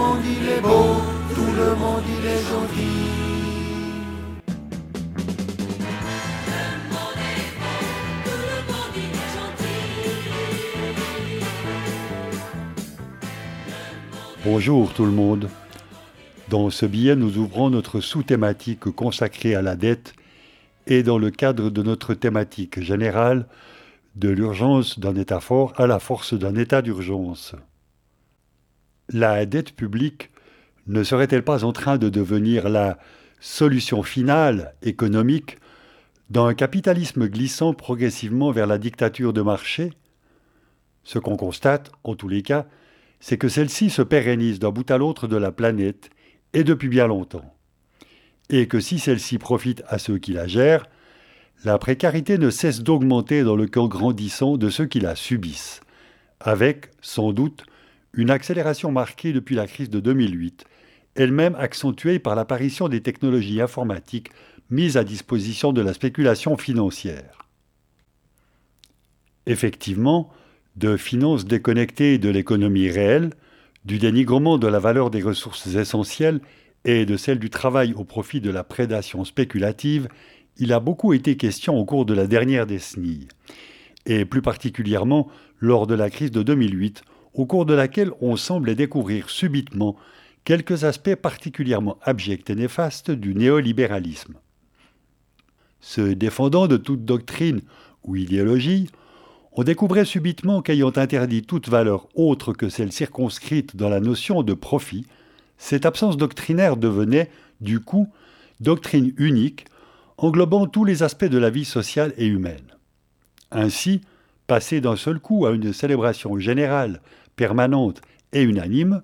monde il est beau, tout le monde il est gentil. Bonjour tout le monde. Dans ce billet, nous ouvrons notre sous-thématique consacrée à la dette et dans le cadre de notre thématique générale de l'urgence d'un État fort à la force d'un État d'urgence. La dette publique ne serait-elle pas en train de devenir la solution finale économique d'un capitalisme glissant progressivement vers la dictature de marché? Ce qu'on constate, en tous les cas, c'est que celle-ci se pérennise d'un bout à l'autre de la planète et depuis bien longtemps. Et que si celle-ci profite à ceux qui la gèrent, la précarité ne cesse d'augmenter dans le camp grandissant de ceux qui la subissent, avec, sans doute, une accélération marquée depuis la crise de 2008, elle-même accentuée par l'apparition des technologies informatiques mises à disposition de la spéculation financière. Effectivement, de finances déconnectées de l'économie réelle, du dénigrement de la valeur des ressources essentielles et de celle du travail au profit de la prédation spéculative, il a beaucoup été question au cours de la dernière décennie, et plus particulièrement lors de la crise de 2008, au cours de laquelle on semblait découvrir subitement quelques aspects particulièrement abjects et néfastes du néolibéralisme. Se défendant de toute doctrine ou idéologie, on découvrait subitement qu'ayant interdit toute valeur autre que celle circonscrite dans la notion de profit, cette absence doctrinaire devenait, du coup, doctrine unique, englobant tous les aspects de la vie sociale et humaine. Ainsi, passer d'un seul coup à une célébration générale, permanente et unanime,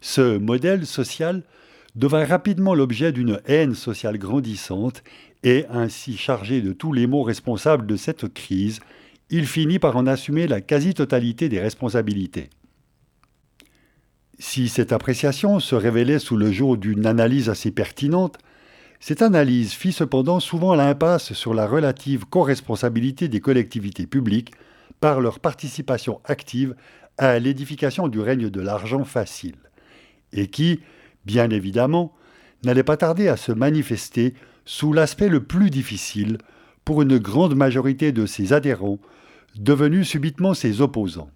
ce modèle social devint rapidement l'objet d'une haine sociale grandissante et ainsi chargé de tous les maux responsables de cette crise il finit par en assumer la quasi-totalité des responsabilités. Si cette appréciation se révélait sous le jour d'une analyse assez pertinente, cette analyse fit cependant souvent l'impasse sur la relative co-responsabilité des collectivités publiques par leur participation active à l'édification du règne de l'argent facile, et qui, bien évidemment, n'allait pas tarder à se manifester sous l'aspect le plus difficile pour une grande majorité de ses adhérents devenus subitement ses opposants.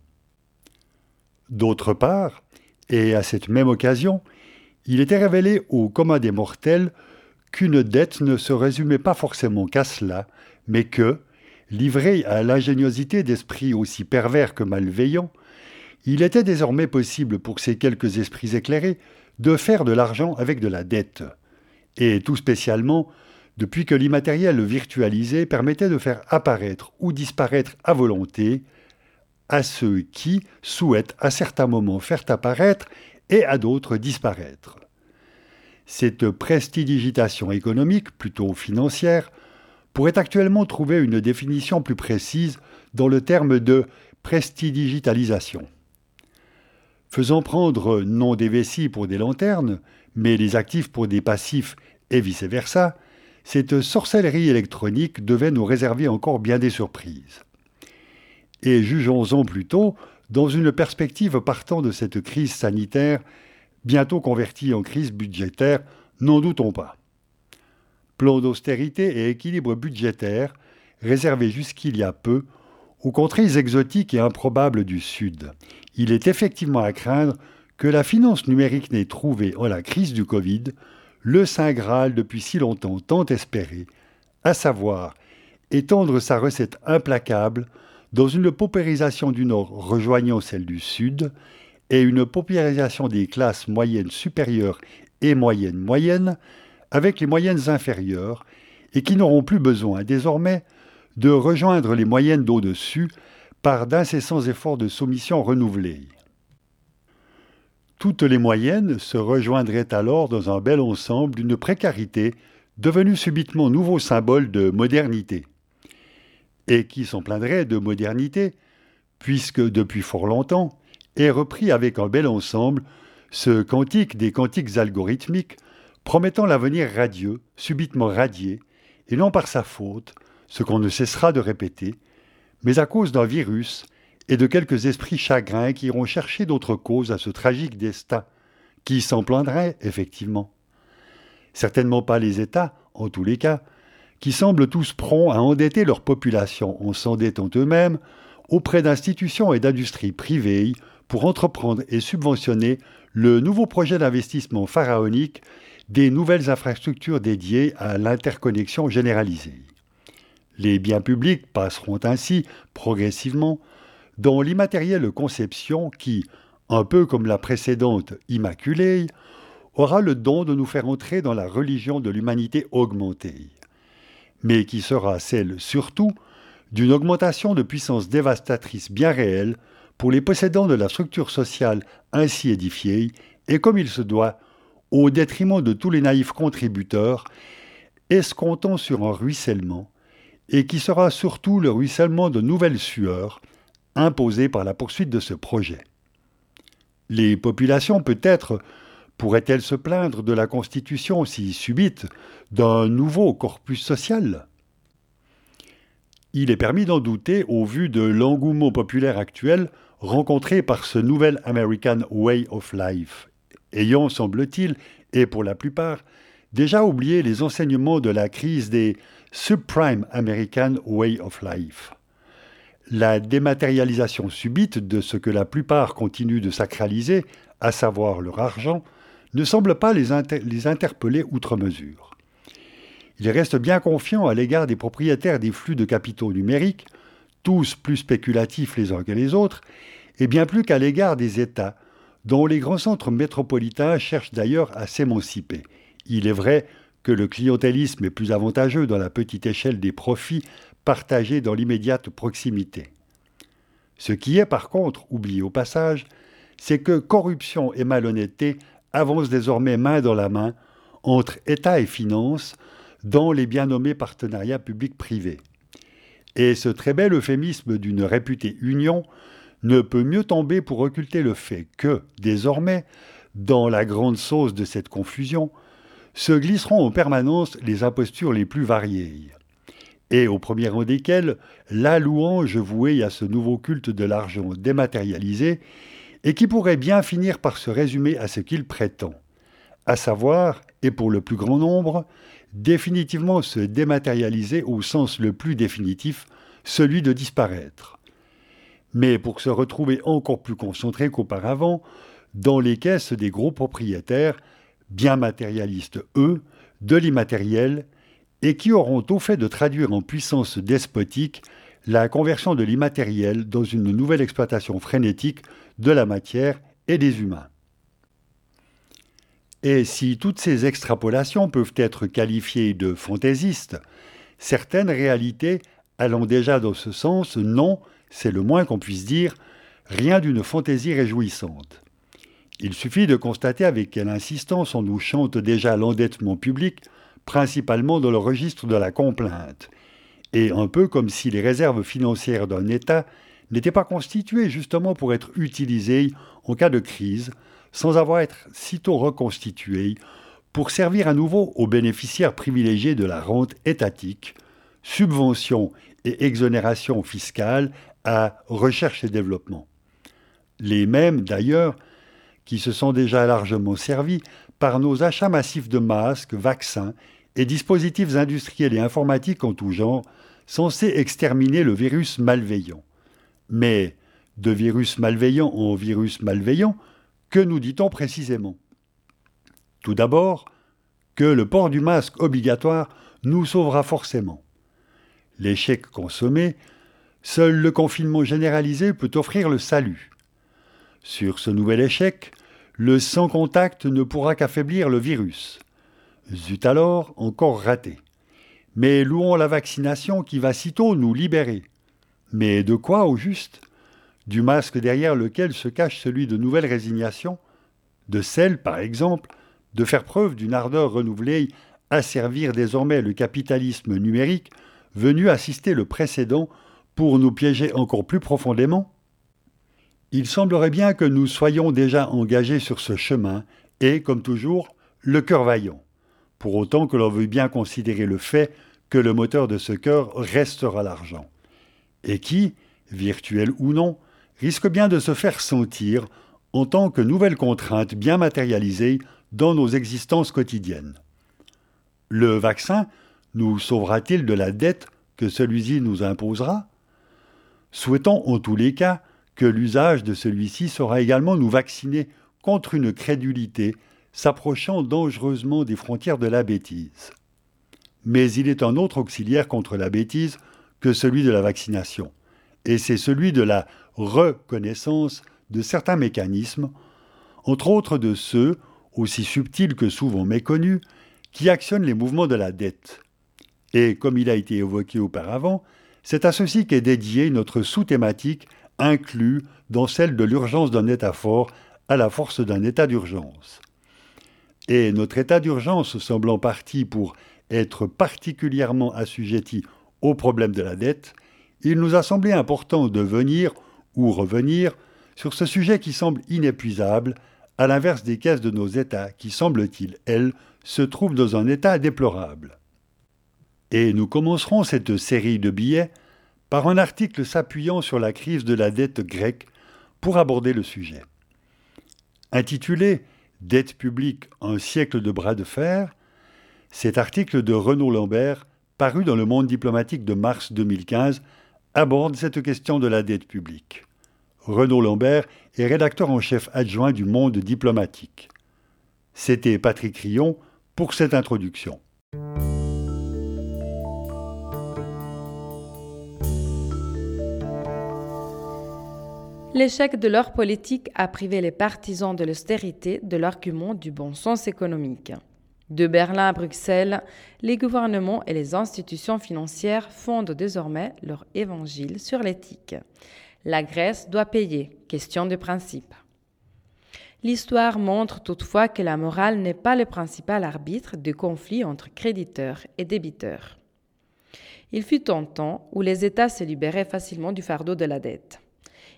D'autre part, et à cette même occasion, il était révélé au commun des mortels qu'une dette ne se résumait pas forcément qu'à cela, mais que, livré à l'ingéniosité d'esprits aussi pervers que malveillants, il était désormais possible pour ces quelques esprits éclairés de faire de l'argent avec de la dette, et tout spécialement depuis que l'immatériel virtualisé permettait de faire apparaître ou disparaître à volonté à ceux qui souhaitent à certains moments faire apparaître et à d'autres disparaître. Cette prestidigitation économique, plutôt financière, pourrait actuellement trouver une définition plus précise dans le terme de prestidigitalisation. Faisant prendre non des vessies pour des lanternes, mais les actifs pour des passifs et vice-versa, cette sorcellerie électronique devait nous réserver encore bien des surprises. Et jugeons-en plutôt dans une perspective partant de cette crise sanitaire, bientôt convertie en crise budgétaire, n'en doutons pas. Plan d'austérité et équilibre budgétaire réservé jusqu'il y a peu aux contrées exotiques et improbables du Sud. Il est effectivement à craindre que la finance numérique n'ait trouvé en la crise du Covid le Saint Graal depuis si longtemps tant espéré, à savoir étendre sa recette implacable dans une paupérisation du Nord rejoignant celle du Sud et une paupérisation des classes moyennes supérieures et moyennes moyennes avec les moyennes inférieures et qui n'auront plus besoin désormais de rejoindre les moyennes d'au-dessus par d'incessants efforts de soumission renouvelés. Toutes les moyennes se rejoindraient alors dans un bel ensemble d'une précarité devenue subitement nouveau symbole de modernité. Et qui s'en plaindrait de modernité, puisque depuis fort longtemps est repris avec un bel ensemble ce cantique des cantiques algorithmiques promettant l'avenir radieux, subitement radié, et non par sa faute, ce qu'on ne cessera de répéter, mais à cause d'un virus et de quelques esprits chagrins qui iront chercher d'autres causes à ce tragique destin Qui s'en plaindrait, effectivement. Certainement pas les États, en tous les cas, qui semblent tous prompts à endetter leur population. En s'endettant eux-mêmes auprès d'institutions et d'industries privées pour entreprendre et subventionner le nouveau projet d'investissement pharaonique des nouvelles infrastructures dédiées à l'interconnexion généralisée. Les biens publics passeront ainsi progressivement dans l'immatérielle conception qui, un peu comme la précédente Immaculée, aura le don de nous faire entrer dans la religion de l'humanité augmentée, mais qui sera celle surtout d'une augmentation de puissance dévastatrice bien réelle pour les possédants de la structure sociale ainsi édifiée, et comme il se doit, au détriment de tous les naïfs contributeurs, escomptant sur un ruissellement, et qui sera surtout le ruissellement de nouvelles sueurs imposées par la poursuite de ce projet. Les populations, peut-être, pourraient-elles se plaindre de la constitution si subite d'un nouveau corpus social? Il est permis d'en douter au vu de l'engouement populaire actuel rencontré par ce nouvel American Way of Life, ayant, semble-t-il, et pour la plupart, déjà oublié les enseignements de la crise des Subprime American Way of Life. La dématérialisation subite de ce que la plupart continuent de sacraliser, à savoir leur argent, ne semble pas les, interpeller outre mesure. Ils restent bien confiants à l'égard des propriétaires des flux de capitaux numériques, tous plus spéculatifs les uns que les autres, et bien plus qu'à l'égard des États, dont les grands centres métropolitains cherchent d'ailleurs à s'émanciper. Il est vrai que le clientélisme est plus avantageux dans la petite échelle des profits partagés dans l'immédiate proximité. Ce qui est par contre oublié au passage, c'est que corruption et malhonnêteté avancent désormais main dans la main entre État et finances dans les bien nommés partenariats publics-privés. Et ce très bel euphémisme d'une réputée union ne peut mieux tomber pour occulter le fait que, désormais, dans la grande sauce de cette confusion, se glisseront en permanence les impostures les plus variées. Et au premier rang desquelles, la louange vouée à ce nouveau culte de l'argent dématérialisé, et qui pourrait bien finir par se résumer à ce qu'il prétend, à savoir, et pour le plus grand nombre, définitivement se dématérialiser au sens le plus définitif, celui de disparaître mais pour se retrouver encore plus concentré qu'auparavant dans les caisses des gros propriétaires, bien matérialistes eux, de l'immatériel, et qui auront au fait de traduire en puissance despotique la conversion de l'immatériel dans une nouvelle exploitation frénétique de la matière et des humains. Et si toutes ces extrapolations peuvent être qualifiées de fantaisistes, certaines réalités allant déjà dans ce sens n'ont, c'est le moins qu'on puisse dire, rien d'une fantaisie réjouissante. Il suffit de constater avec quelle insistance on nous chante déjà l'endettement public, principalement dans le registre de la complainte, et un peu comme si les réserves financières d'un État n'étaient pas constituées justement pour être utilisées en cas de crise, sans avoir être sitôt reconstituées, pour servir à nouveau aux bénéficiaires privilégiés de la rente étatique, subventions et exonérations fiscales à recherche et développement. Les mêmes, d'ailleurs, qui se sont déjà largement servis par nos achats massifs de masques, vaccins et dispositifs industriels et informatiques en tout genre, censés exterminer le virus malveillant. Mais de virus malveillant en virus malveillant, que nous dit-on précisément? Tout d'abord, que le port du masque obligatoire nous sauvera forcément. L'échec consommé Seul le confinement généralisé peut offrir le salut. Sur ce nouvel échec, le sans contact ne pourra qu'affaiblir le virus. Zut alors, encore raté. Mais louons la vaccination qui va sitôt nous libérer. Mais de quoi au juste? Du masque derrière lequel se cache celui de nouvelle résignation De celle, par exemple, de faire preuve d'une ardeur renouvelée à servir désormais le capitalisme numérique venu assister le précédent pour nous piéger encore plus profondément Il semblerait bien que nous soyons déjà engagés sur ce chemin et, comme toujours, le cœur vaillant, pour autant que l'on veuille bien considérer le fait que le moteur de ce cœur restera l'argent, et qui, virtuel ou non, risque bien de se faire sentir en tant que nouvelle contrainte bien matérialisée dans nos existences quotidiennes. Le vaccin nous sauvera-t-il de la dette que celui-ci nous imposera? Souhaitons en tous les cas que l'usage de celui-ci saura également nous vacciner contre une crédulité s'approchant dangereusement des frontières de la bêtise. Mais il est un autre auxiliaire contre la bêtise que celui de la vaccination, et c'est celui de la reconnaissance de certains mécanismes, entre autres de ceux, aussi subtils que souvent méconnus, qui actionnent les mouvements de la dette. Et comme il a été évoqué auparavant, c'est à ceci qu'est dédiée notre sous-thématique inclus dans celle de l'urgence d'un État fort à la force d'un état d'urgence. Et notre état d'urgence semblant parti pour être particulièrement assujetti au problème de la dette, il nous a semblé important de venir ou revenir sur ce sujet qui semble inépuisable, à l'inverse des caisses de nos États qui, semble-t-il, elles, se trouvent dans un état déplorable. Et nous commencerons cette série de billets par un article s'appuyant sur la crise de la dette grecque pour aborder le sujet. Intitulé Dette publique, un siècle de bras de fer, cet article de Renaud Lambert, paru dans le monde diplomatique de mars 2015, aborde cette question de la dette publique. Renaud Lambert est rédacteur en chef adjoint du monde diplomatique. C'était Patrick Rion pour cette introduction. L'échec de leur politique a privé les partisans de l'austérité de l'argument du bon sens économique. De Berlin à Bruxelles, les gouvernements et les institutions financières fondent désormais leur évangile sur l'éthique. La Grèce doit payer, question de principe. L'histoire montre toutefois que la morale n'est pas le principal arbitre de conflits entre créditeurs et débiteurs. Il fut un temps où les États se libéraient facilement du fardeau de la dette.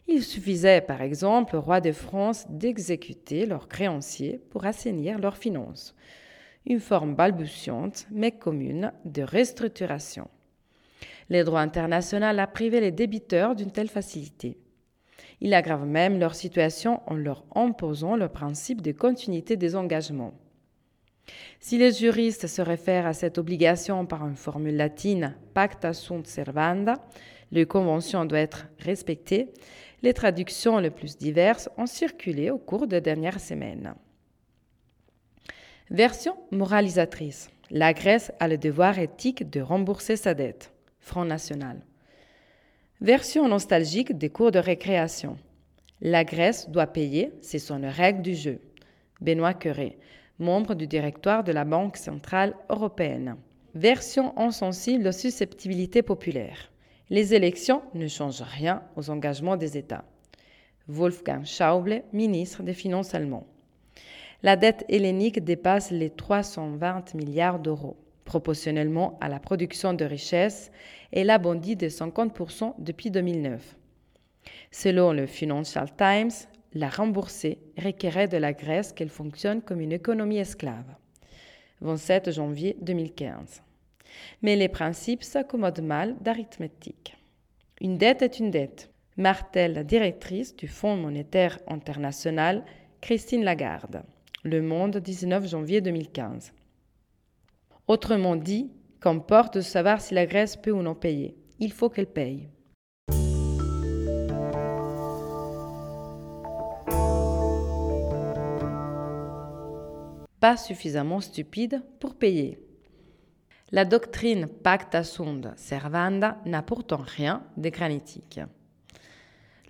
Il suffisait, par exemple, au roi de France d'exécuter leurs créanciers pour assainir leurs finances. Une forme balbutiante, mais commune, de restructuration. Le droit international a privé les débiteurs d'une telle facilité. Il aggrave même leur situation en leur imposant le principe de continuité des engagements. Si les juristes se réfèrent à cette obligation par une formule latine pacta sunt servanda, les conventions doivent être respectées, les traductions les plus diverses ont circulé au cours des dernières semaines. Version moralisatrice. La Grèce a le devoir éthique de rembourser sa dette. Front National. Version nostalgique des cours de récréation. La Grèce doit payer, c'est son règle du jeu. Benoît Curé, membre du directoire de la Banque centrale européenne. Version insensible aux susceptibilités populaires. Les élections ne changent rien aux engagements des États. Wolfgang Schauble, ministre des Finances allemand. La dette hellénique dépasse les 320 milliards d'euros, proportionnellement à la production de richesses, et l'a bondi de 50% depuis 2009. Selon le Financial Times, la rembourser requérait de la Grèce qu'elle fonctionne comme une économie esclave. 27 janvier 2015 mais les principes s'accommodent mal d'arithmétique. Une dette est une dette, martèle la directrice du Fonds monétaire international, Christine Lagarde. Le Monde, 19 janvier 2015. Autrement dit, qu'importe de savoir si la Grèce peut ou non payer. Il faut qu'elle paye. Pas suffisamment stupide pour payer. La doctrine pacta sunt servanda n'a pourtant rien de granitique.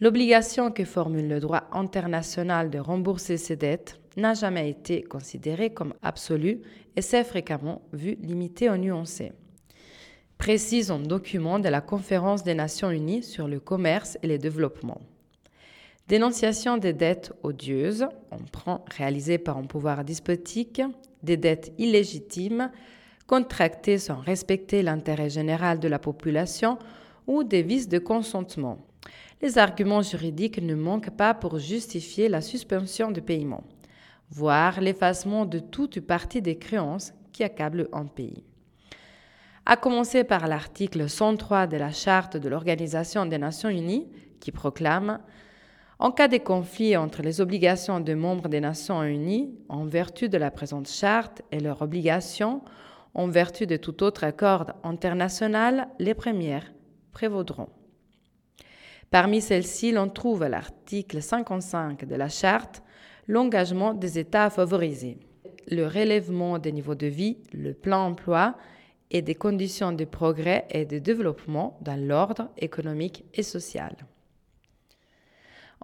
L'obligation que formule le droit international de rembourser ses dettes n'a jamais été considérée comme absolue et s'est fréquemment vue limitée au nuancé. Précise un document de la Conférence des Nations Unies sur le commerce et le développement. Dénonciation des dettes odieuses, emprunt réalisé par un pouvoir despotique, des dettes illégitimes, contractés sans respecter l'intérêt général de la population ou des vices de consentement. Les arguments juridiques ne manquent pas pour justifier la suspension de paiement, voire l'effacement de toute partie des créances qui accablent un pays. À commencer par l'article 103 de la Charte de l'Organisation des Nations Unies qui proclame En cas de conflit entre les obligations de membres des Nations Unies, en vertu de la présente charte, et leurs obligations, en vertu de tout autre accord international, les premières prévaudront. Parmi celles-ci, l'on trouve à l'article 55 de la charte l'engagement des États à favoriser le relèvement des niveaux de vie, le plan emploi et des conditions de progrès et de développement dans l'ordre économique et social.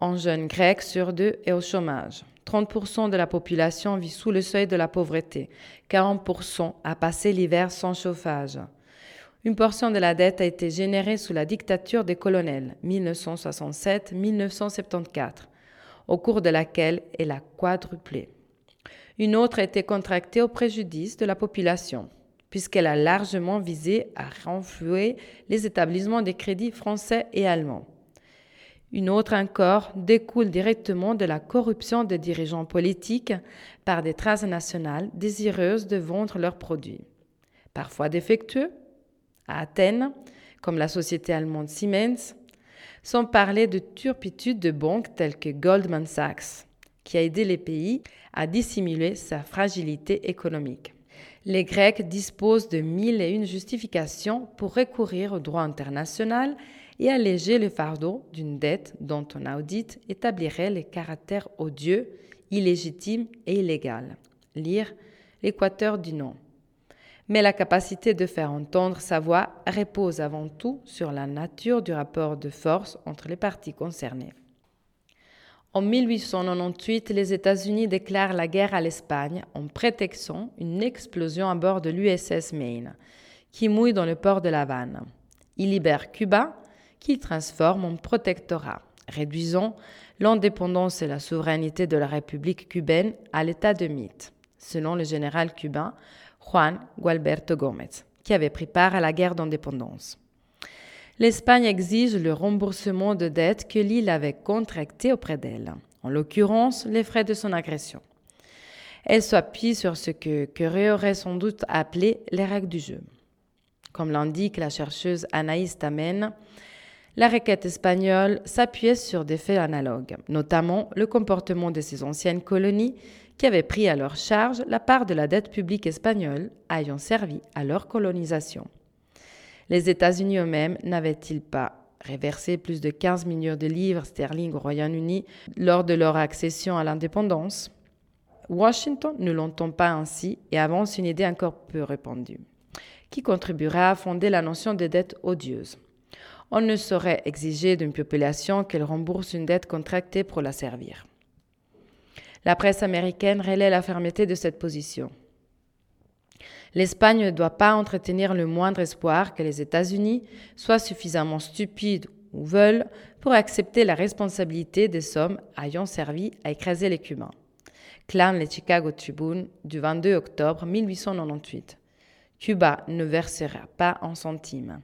Un jeune grec sur deux est au chômage. 30% de la population vit sous le seuil de la pauvreté. 40% a passé l'hiver sans chauffage. Une portion de la dette a été générée sous la dictature des colonels 1967-1974, au cours de laquelle elle a quadruplé. Une autre a été contractée au préjudice de la population, puisqu'elle a largement visé à renflouer les établissements de crédit français et allemands. Une autre encore découle directement de la corruption des dirigeants politiques par des transnationales désireuses de vendre leurs produits, parfois défectueux, à Athènes, comme la société allemande Siemens, sans parler de turpitude de banques telles que Goldman Sachs, qui a aidé les pays à dissimuler sa fragilité économique. Les Grecs disposent de mille et une justifications pour recourir au droit international et alléger le fardeau d'une dette dont un audit établirait les caractères odieux, illégitimes et illégal. Lire l'équateur du nom mais la capacité de faire entendre sa voix repose avant tout sur la nature du rapport de force entre les parties concernées. En 1898, les États-Unis déclarent la guerre à l'Espagne en prétextant une explosion à bord de l'USS Maine, qui mouille dans le port de La Havane. Il libère Cuba, qu'il transforme en protectorat, réduisant l'indépendance et la souveraineté de la République cubaine à l'état de mythe. Selon le général cubain Juan Gualberto Gómez, qui avait pris part à la guerre d'indépendance. L'Espagne exige le remboursement de dettes que l'île avait contractées auprès d'elle, en l'occurrence les frais de son agression. Elle s'appuie sur ce que Curie aurait sans doute appelé les règles du jeu. Comme l'indique la chercheuse Anaïs Tamen, la requête espagnole s'appuyait sur des faits analogues, notamment le comportement de ses anciennes colonies qui avaient pris à leur charge la part de la dette publique espagnole ayant servi à leur colonisation. Les États-Unis eux-mêmes n'avaient-ils pas reversé plus de 15 millions de livres sterling au Royaume-Uni lors de leur accession à l'indépendance? Washington ne l'entend pas ainsi et avance une idée encore peu répandue, qui contribuera à fonder la notion de dette odieuse? On ne saurait exiger d'une population qu'elle rembourse une dette contractée pour la servir. La presse américaine relaie la fermeté de cette position. L'Espagne ne doit pas entretenir le moindre espoir que les États-Unis soient suffisamment stupides ou veulent pour accepter la responsabilité des sommes ayant servi à écraser les Cubains. Clame le Chicago Tribune du 22 octobre 1898. Cuba ne versera pas en centimes.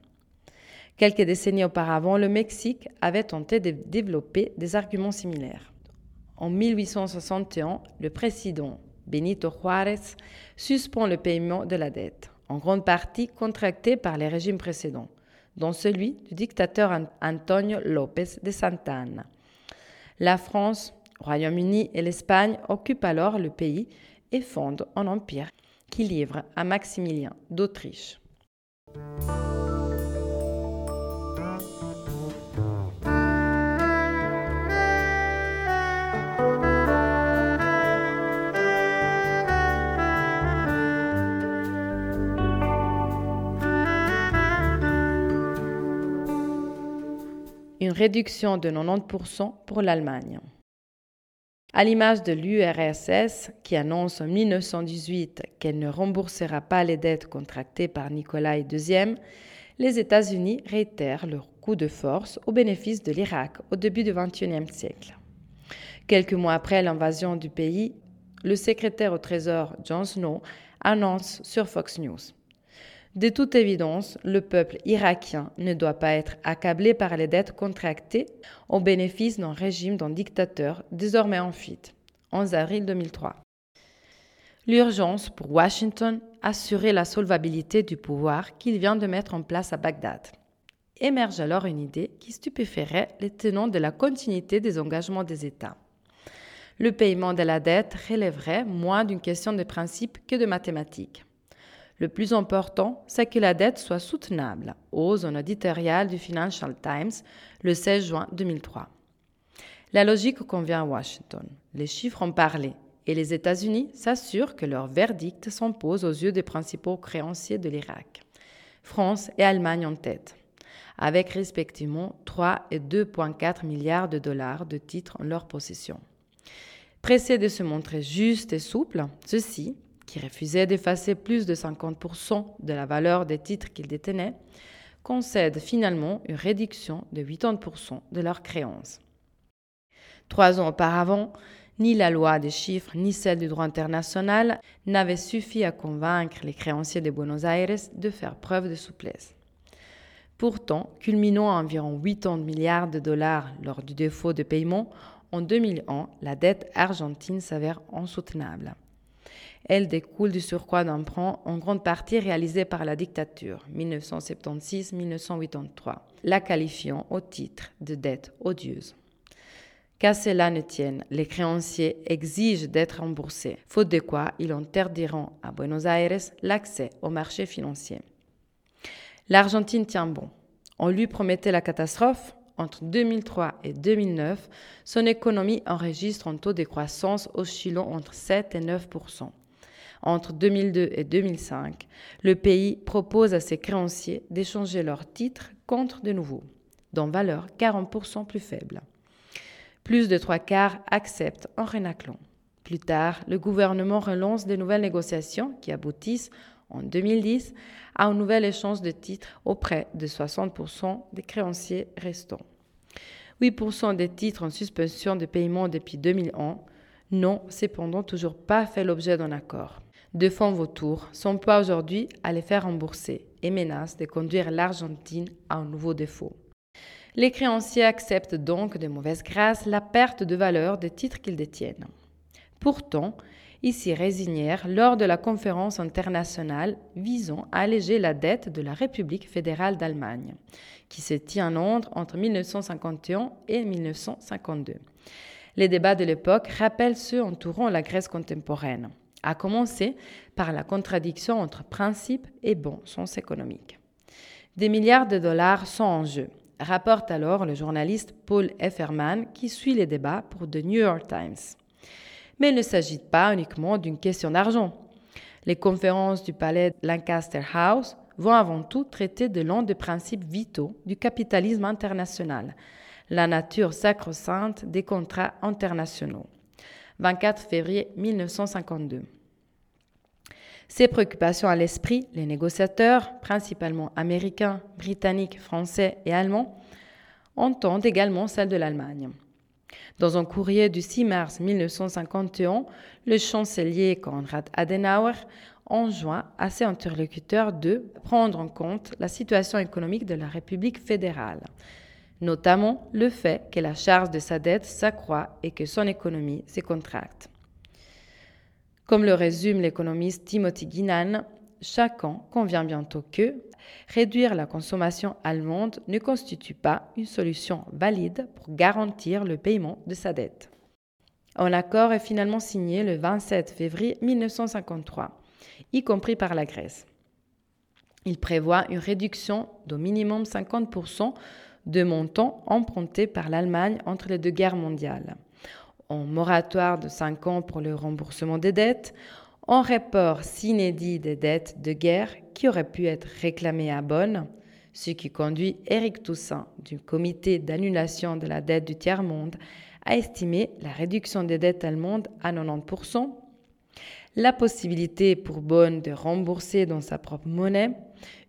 Quelques décennies auparavant, le Mexique avait tenté de développer des arguments similaires. En 1861, le président Benito Juárez suspend le paiement de la dette, en grande partie contractée par les régimes précédents, dont celui du dictateur Antonio López de Santa Anna. La France, Royaume-Uni et l'Espagne occupent alors le pays et fondent un empire qui livre à Maximilien d'Autriche. Réduction de 90% pour l'Allemagne. À l'image de l'URSS, qui annonce en 1918 qu'elle ne remboursera pas les dettes contractées par Nicolas II, les États-Unis réitèrent leur coup de force au bénéfice de l'Irak au début du XXIe siècle. Quelques mois après l'invasion du pays, le secrétaire au Trésor John Snow annonce sur Fox News de toute évidence, le peuple irakien ne doit pas être accablé par les dettes contractées au bénéfice d'un régime d'un dictateur désormais en fuite. 11 avril 2003. L'urgence pour Washington, assurer la solvabilité du pouvoir qu'il vient de mettre en place à Bagdad. Émerge alors une idée qui stupéfierait les tenants de la continuité des engagements des États. Le paiement de la dette relèverait moins d'une question de principe que de mathématiques. Le plus important, c'est que la dette soit soutenable, ose un éditorial du Financial Times le 16 juin 2003. La logique convient à Washington. Les chiffres ont parlé et les États-Unis s'assurent que leur verdict s'impose aux yeux des principaux créanciers de l'Irak. France et Allemagne en tête, avec respectivement 3 et 2,4 milliards de dollars de titres en leur possession. Pressés de se montrer justes et souples, ceux-ci, qui refusaient d'effacer plus de 50% de la valeur des titres qu'ils détenaient, concèdent finalement une réduction de 80% de leurs créances. Trois ans auparavant, ni la loi des chiffres ni celle du droit international n'avaient suffi à convaincre les créanciers de Buenos Aires de faire preuve de souplesse. Pourtant, culminant à environ 80 milliards de dollars lors du défaut de paiement, en 2001, la dette argentine s'avère insoutenable. Elle découle du surcroît d'emprunt en grande partie réalisé par la dictature 1976-1983, la qualifiant au titre de dette odieuse. Qu'à cela ne tienne, les créanciers exigent d'être remboursés, faute de quoi ils interdiront à Buenos Aires l'accès au marché financier. L'Argentine tient bon. On lui promettait la catastrophe. Entre 2003 et 2009, son économie enregistre un taux de croissance oscillant entre 7 et 9 entre 2002 et 2005, le pays propose à ses créanciers d'échanger leurs titres contre de nouveaux, dont valeur 40% plus faible. Plus de trois quarts acceptent en renaclant. Plus tard, le gouvernement relance de nouvelles négociations qui aboutissent en 2010 à un nouvel échange de titres auprès de 60% des créanciers restants. 8% des titres en suspension de paiement depuis 2001 n'ont cependant toujours pas fait l'objet d'un accord. Deux fonds vautours s'emploient aujourd'hui à les faire rembourser et menacent de conduire l'Argentine à un nouveau défaut. Les créanciers acceptent donc de mauvaise grâce la perte de valeur des titres qu'ils détiennent. Pourtant, ils s'y résignèrent lors de la conférence internationale visant à alléger la dette de la République fédérale d'Allemagne, qui se tient à Londres entre 1951 et 1952. Les débats de l'époque rappellent ceux entourant la Grèce contemporaine, à commencer par la contradiction entre principe et bon sens économique. Des milliards de dollars sont en jeu, rapporte alors le journaliste Paul Efferman qui suit les débats pour The New York Times. Mais il ne s'agit pas uniquement d'une question d'argent. Les conférences du palais Lancaster House vont avant tout traiter de l'un des principes vitaux du capitalisme international, la nature sacro-sainte des contrats internationaux. 24 février 1952. Ces préoccupations à l'esprit, les négociateurs, principalement américains, britanniques, français et allemands, entendent également celles de l'Allemagne. Dans un courrier du 6 mars 1951, le chancelier Konrad Adenauer enjoint à ses interlocuteurs de prendre en compte la situation économique de la République fédérale, notamment le fait que la charge de sa dette s'accroît et que son économie se contracte. Comme le résume l'économiste Timothy Guinan, chacun convient bientôt que réduire la consommation allemande ne constitue pas une solution valide pour garantir le paiement de sa dette. Un accord est finalement signé le 27 février 1953, y compris par la Grèce. Il prévoit une réduction d'au minimum 50% de montants empruntés par l'Allemagne entre les deux guerres mondiales en moratoire de 5 ans pour le remboursement des dettes, en report s'inédit des dettes de guerre qui auraient pu être réclamées à Bonn, ce qui conduit Éric Toussaint du comité d'annulation de la dette du tiers-monde à estimer la réduction des dettes allemandes à 90%, la possibilité pour Bonn de rembourser dans sa propre monnaie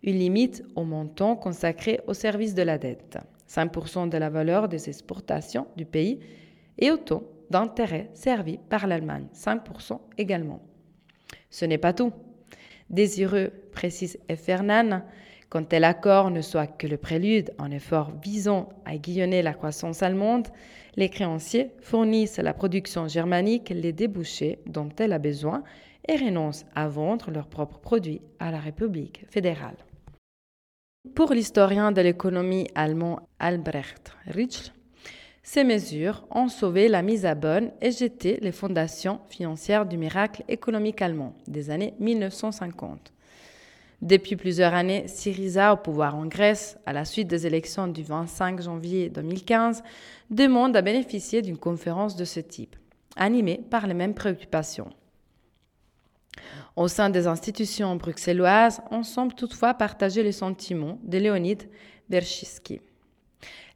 une limite au montant consacré au service de la dette, 5% de la valeur des exportations du pays et autant d'intérêts servis par l'Allemagne, 5% également. Ce n'est pas tout. Désireux, précise Fernan, quand tel accord ne soit que le prélude en effort visant à aiguillonner la croissance allemande, les créanciers fournissent à la production germanique les débouchés dont elle a besoin et renoncent à vendre leurs propres produits à la République fédérale. Pour l'historien de l'économie allemand Albrecht Ritschl, ces mesures ont sauvé la mise à bonne et jeté les fondations financières du miracle économique allemand des années 1950. Depuis plusieurs années, Syriza, au pouvoir en Grèce, à la suite des élections du 25 janvier 2015, demande à bénéficier d'une conférence de ce type, animée par les mêmes préoccupations. Au sein des institutions bruxelloises, on semble toutefois partager les sentiments de Léonid Berchiski.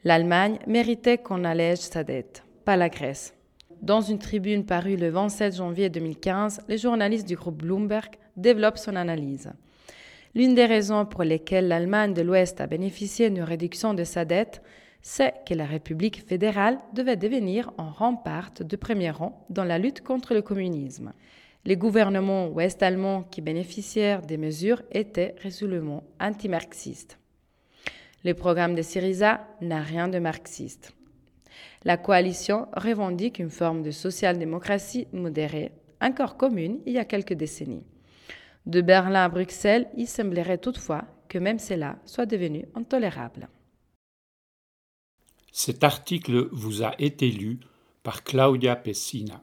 L'Allemagne méritait qu'on allège sa dette, pas la Grèce. Dans une tribune parue le 27 janvier 2015, les journalistes du groupe Bloomberg développent son analyse. L'une des raisons pour lesquelles l'Allemagne de l'Ouest a bénéficié d'une réduction de sa dette, c'est que la République fédérale devait devenir un rempart de premier rang dans la lutte contre le communisme. Les gouvernements ouest-allemands qui bénéficièrent des mesures étaient résolument anti-marxistes. Le programme de Syriza n'a rien de marxiste. La coalition revendique une forme de social-démocratie modérée, encore commune il y a quelques décennies. De Berlin à Bruxelles, il semblerait toutefois que même cela soit devenu intolérable. Cet article vous a été lu par Claudia Pessina.